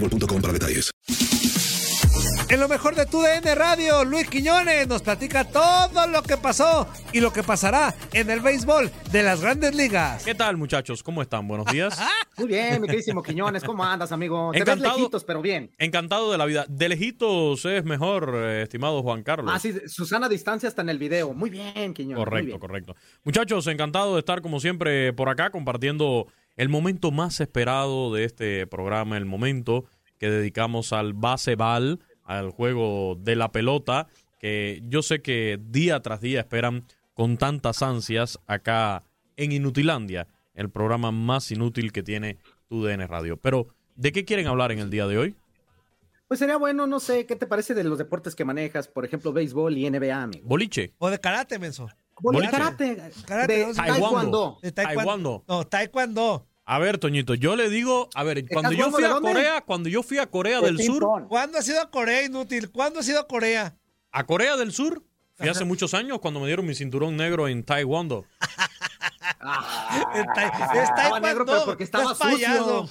boostmobile.com para detalles. En lo mejor de tu DN Radio, Luis Quiñones nos platica todo lo que pasó y lo que pasará en el béisbol de las grandes ligas. ¿Qué tal, muchachos? ¿Cómo están? Buenos días. Muy bien, mi queridísimo Quiñones, ¿cómo andas, amigo? Te ves Encantado. lejitos, pero bien. Encantado de la vida. De lejitos es mejor, eh, estimado Juan Carlos. Ah, sí, Susana a distancia está en el video. Muy bien, Quiñones. Correcto, bien. correcto. Muchachos, encantado de estar como siempre por acá compartiendo el momento más esperado de este programa, el momento que dedicamos al baseball, al juego de la pelota, que yo sé que día tras día esperan con tantas ansias acá en Inutilandia, el programa más inútil que tiene tu DN Radio. Pero, ¿de qué quieren hablar en el día de hoy? Pues sería bueno, no sé, ¿qué te parece de los deportes que manejas? Por ejemplo, béisbol y NBA, amigo. Boliche. O de karate, menso. Boliche. Karate. Karate, De no, taekwondo. De taekwondo. Taekwondo. No, taekwondo. A ver, Toñito, yo le digo, a ver, cuando yo taekwondo fui a dónde? Corea, cuando yo fui a Corea del Sur, ¿Cuándo has ido a Corea, inútil? ¿Cuándo has ido a Corea? a Corea del Sur, fui hace muchos años cuando me dieron mi cinturón negro en Taekwondo. Es ta- es Estaba negro, pero taekwondo, porque no estaba sucio.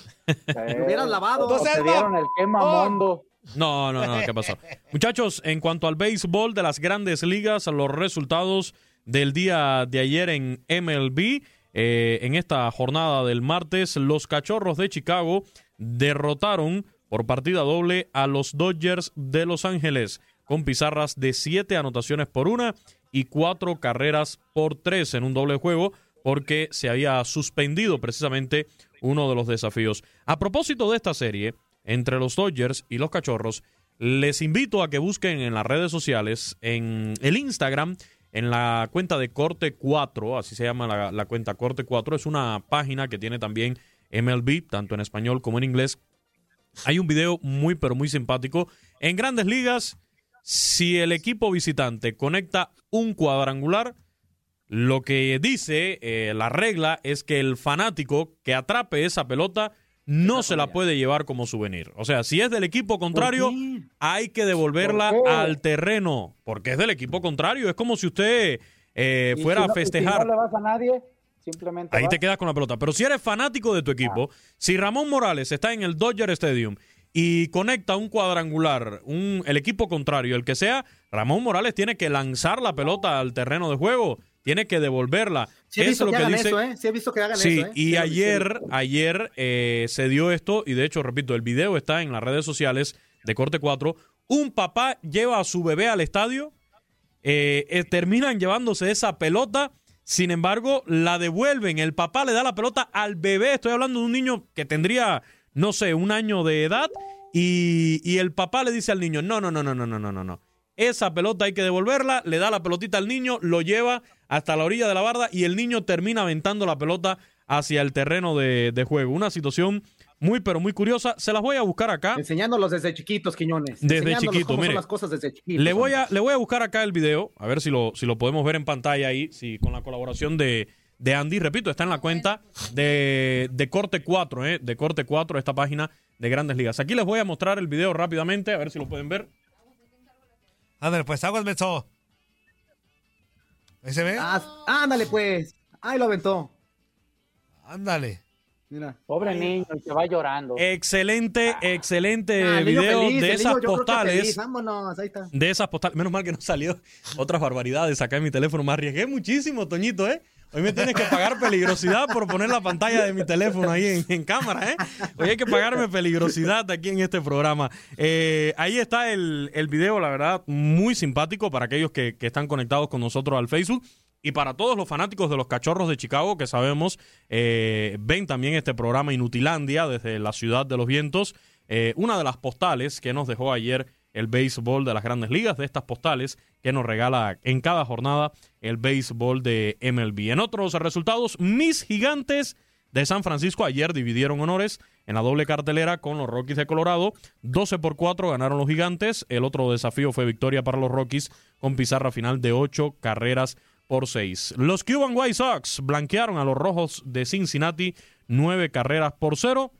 Lo hubieras lavado. No seas te dieron el quemamondo. No, no, no, ¿qué pasó? Muchachos, en cuanto al béisbol de las grandes ligas, los resultados del día de ayer en MLB, eh, en esta jornada del martes, los Cachorros de Chicago derrotaron por partida doble a los Dodgers de Los Ángeles, con pizarras de siete anotaciones por una y cuatro carreras por tres en un doble juego, porque se había suspendido precisamente uno de los desafíos. A propósito de esta serie, entre los Dodgers y los Cachorros, les invito a que busquen en las redes sociales, en el Instagram, en la cuenta de Corte 4, así se llama la, cuenta Corte 4, es una página que tiene también MLB, tanto en español como en inglés. Hay un video muy, pero muy simpático. En grandes ligas, si el equipo visitante conecta un cuadrangular, lo que dice eh, la regla es que el fanático que atrape esa pelota no se la puede llevar como souvenir. O sea, si es del equipo contrario, hay que devolverla al terreno, porque es del equipo contrario. Es como si usted eh, fuera si no- a si festejar. no le vas a nadie, simplemente Ahí vas. te quedas con la pelota. Pero si eres fanático de tu equipo, si Ramón Morales está en el Dodger Stadium y conecta un cuadrangular, un, el equipo contrario, el que sea, Ramón Morales tiene que lanzar la pelota al terreno de juego, tiene que devolverla. Sí he Eso visto es lo que, que hagan dice. eso, ¿eh? Sí he visto que hagan Sí, eso, ¿eh? y Sí ayer, ayer eh, se dio esto, y de hecho, repito, el video está en las redes sociales de Corte 4. Un papá lleva a su bebé al estadio, eh, terminan llevándose esa pelota, sin embargo, la devuelven. El papá le da la pelota al bebé. Estoy hablando de un niño que tendría no sé, un año de edad y, y el papá le dice al niño, no, no, no, no, no, no, no, no. Esa pelota hay que devolverla, le da la pelotita al niño, lo lleva hasta la orilla de la barda y el niño termina aventando la pelota hacia el terreno de, de juego. Una situación muy, pero muy curiosa. Se las voy a buscar acá. Enseñándolos desde chiquitos, Quiñones. Desde chiquito, mire. son las cosas desde chiquitos. Le voy, a, le voy a buscar acá el video, a ver si lo, si lo podemos ver en pantalla ahí, si con la colaboración de, de Andy. Repito, está en la cuenta de, de Corte 4, ¿eh? de Corte 4, esta página de Grandes Ligas. Aquí les voy a mostrar el video rápidamente, a ver si lo pueden ver. Ándale, pues aguas, Metzo. ¿Ahí se ve? Ah, ándale, pues. Ahí lo aventó. Ándale. Mira. Pobre niño, se va llorando. Excelente, excelente Ah, el niño video feliz, de esas niño postales. Vámonos, ahí está. De esas postales. Menos mal que no salió otras barbaridades acá en mi teléfono. Me arriesgué muchísimo, Toñito, ¿eh? Hoy me tienes que pagar peligrosidad por poner la pantalla de mi teléfono ahí en, cámara, ¿eh? Hoy hay que pagarme peligrosidad aquí en este programa. Eh, ahí está el, el video, la verdad, muy simpático para aquellos que, que están conectados con nosotros al Facebook. Y para todos los fanáticos de los cachorros de Chicago, que sabemos, eh, ven también este programa Inutilandia desde la ciudad de los vientos. Eh, una de las postales que nos dejó ayer el béisbol de las grandes ligas, de estas postales que nos regala en cada jornada el béisbol de MLB. En otros resultados, mis gigantes de San Francisco ayer dividieron honores en la doble cartelera con los Rockies de Colorado. 12 por 4 ganaron los gigantes. El otro desafío fue victoria para los Rockies con pizarra final de 8 carreras por 6. Los Cuban White Sox blanquearon a los Rojos de Cincinnati 9 carreras por 0,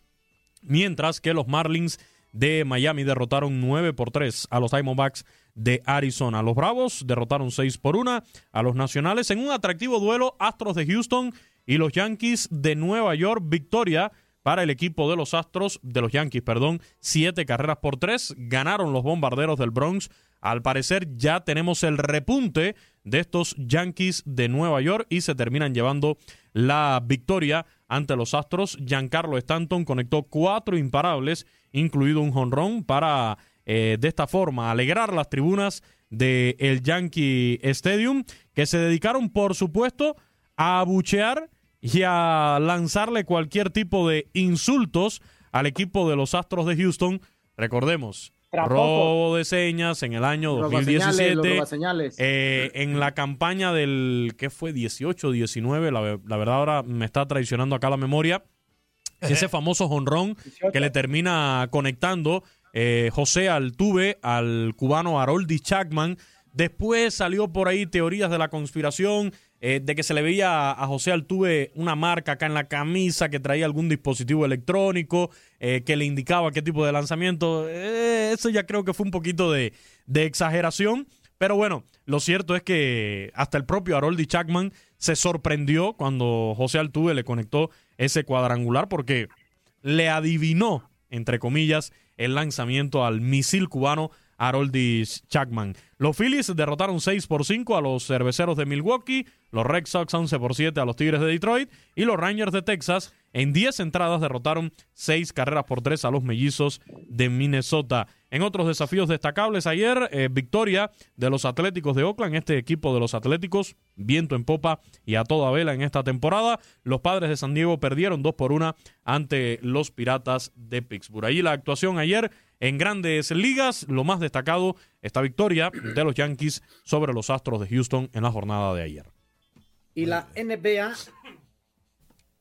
mientras que los Marlins de Miami derrotaron 9 por 3 a los Diamondbacks de Arizona. Los Bravos derrotaron 6 por 1 a los Nacionales en un atractivo duelo Astros de Houston y los Yankees de Nueva York. Victoria para el equipo de los Astros, de los Yankees, perdón, 7 carreras por 3. Ganaron los Bombarderos del Bronx. Al parecer ya tenemos el repunte de estos Yankees de Nueva York y se terminan llevando la victoria ante los Astros. Giancarlo Stanton conectó cuatro imparables, incluido un jonrón, para eh, de esta forma alegrar las tribunas del el Yankee Stadium, que se dedicaron, por supuesto, a abuchear y a lanzarle cualquier tipo de insultos al equipo de los Astros de Houston. Recordemos, robo de señas en el año Robaseñales, 2017. los robaseñales. Eh, en la campaña del, ¿qué fue? 18, 19, la, la verdad ahora me está traicionando acá la memoria. Ese famoso jonrón que le termina conectando eh, José Altuve al cubano Haroldi Chapman. Después salió por ahí teorías de la conspiración, eh, de que se le veía a José Altuve una marca acá en la camisa que traía algún dispositivo electrónico eh, que le indicaba qué tipo de lanzamiento. Eso ya creo que fue un poquito de, de exageración. Pero bueno, lo cierto es que hasta el propio Haroldi Chapman se sorprendió cuando José Altuve le conectó ese cuadrangular porque le adivinó, entre comillas, el lanzamiento al misil cubano Haroldis Chapman. Los Phillies derrotaron 6 por 5 a los cerveceros de Milwaukee, los Red Sox 11 por 7 a los Tigres de Detroit y los Rangers de Texas en 10 entradas derrotaron 6 carreras por 3 a los mellizos de Minnesota. En otros desafíos destacables ayer, eh, victoria de los Atléticos de Oakland, este equipo de los Atléticos, viento en popa y a toda vela en esta temporada. Los padres de San Diego perdieron 2 por 1 ante los Piratas de Pittsburgh. Allí la actuación ayer en grandes ligas, lo más destacado, esta victoria de los Yankees sobre los Astros de Houston en la jornada de ayer. Y la NBA,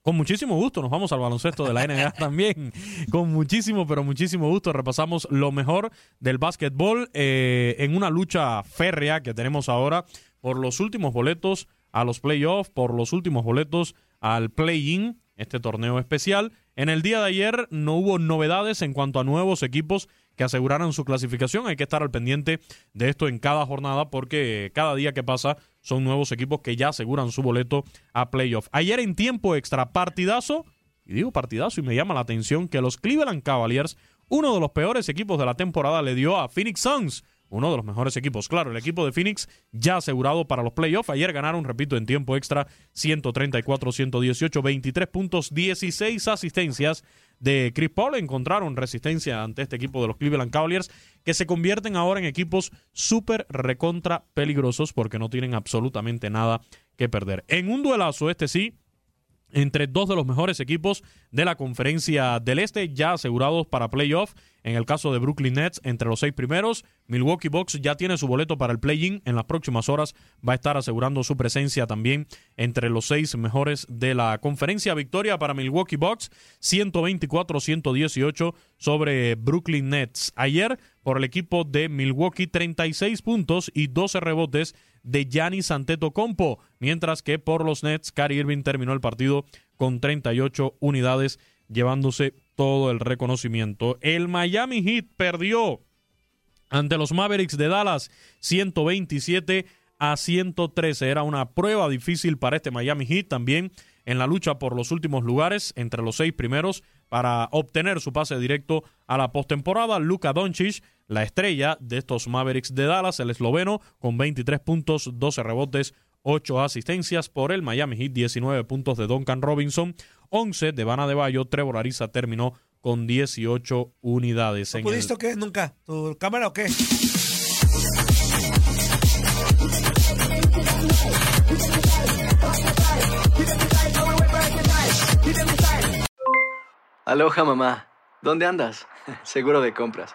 Con muchísimo gusto nos vamos al baloncesto de la NBA también. Con muchísimo, pero muchísimo gusto repasamos lo mejor del básquetbol eh, en una lucha férrea que tenemos ahora por los últimos boletos a los playoffs, por los últimos boletos al play-in, este torneo especial. En el día de ayer no hubo novedades en cuanto a nuevos equipos que aseguraran su clasificación. Hay que estar al pendiente de esto en cada jornada porque cada día que pasa son nuevos equipos que ya aseguran su boleto a playoff. Ayer en tiempo extra partidazo, y digo partidazo y me llama la atención que los Cleveland Cavaliers, uno de los peores equipos de la temporada, le dio a Phoenix Suns uno de los mejores equipos. Claro, el equipo de Phoenix ya asegurado para los playoffs. Ayer ganaron, repito, en tiempo extra 134-118, 23 puntos, 16 asistencias de Chris Paul. Encontraron resistencia ante este equipo de los Cleveland Cavaliers, que se convierten ahora en equipos súper recontra peligrosos porque no tienen absolutamente nada que perder. En un duelazo, este sí, entre dos de los mejores equipos de la conferencia del Este, ya asegurados para playoff. En el caso de Brooklyn Nets, entre los seis primeros, Milwaukee Bucks ya tiene su boleto para el play-in. En las próximas horas va a estar asegurando su presencia también entre los seis mejores de la conferencia. Victoria para Milwaukee Bucks, 124-118 sobre Brooklyn Nets. Ayer, por el equipo de Milwaukee, 36 puntos y 12 rebotes de Giannis Antetokounmpo, mientras que por los Nets, Kyrie Irving terminó el partido con 38 unidades, llevándose todo el reconocimiento. El Miami Heat perdió ante los Mavericks de Dallas 127 a 113. Era una prueba difícil para este Miami Heat también en la lucha por los últimos lugares entre los seis primeros para obtener su pase directo a la postemporada. Luka Doncic, la estrella de estos Mavericks de Dallas, el esloveno, con 23 puntos, 12 rebotes, 8 asistencias por el Miami Heat, 19 puntos de Duncan Robinson, 11 de Vana de Bayo, Trevor Ariza terminó con 18 unidades. ¿No pudiste o qué? ¿Nunca? ¿Tu cámara o qué? Aloha mamá, ¿dónde andas? Seguro de compras.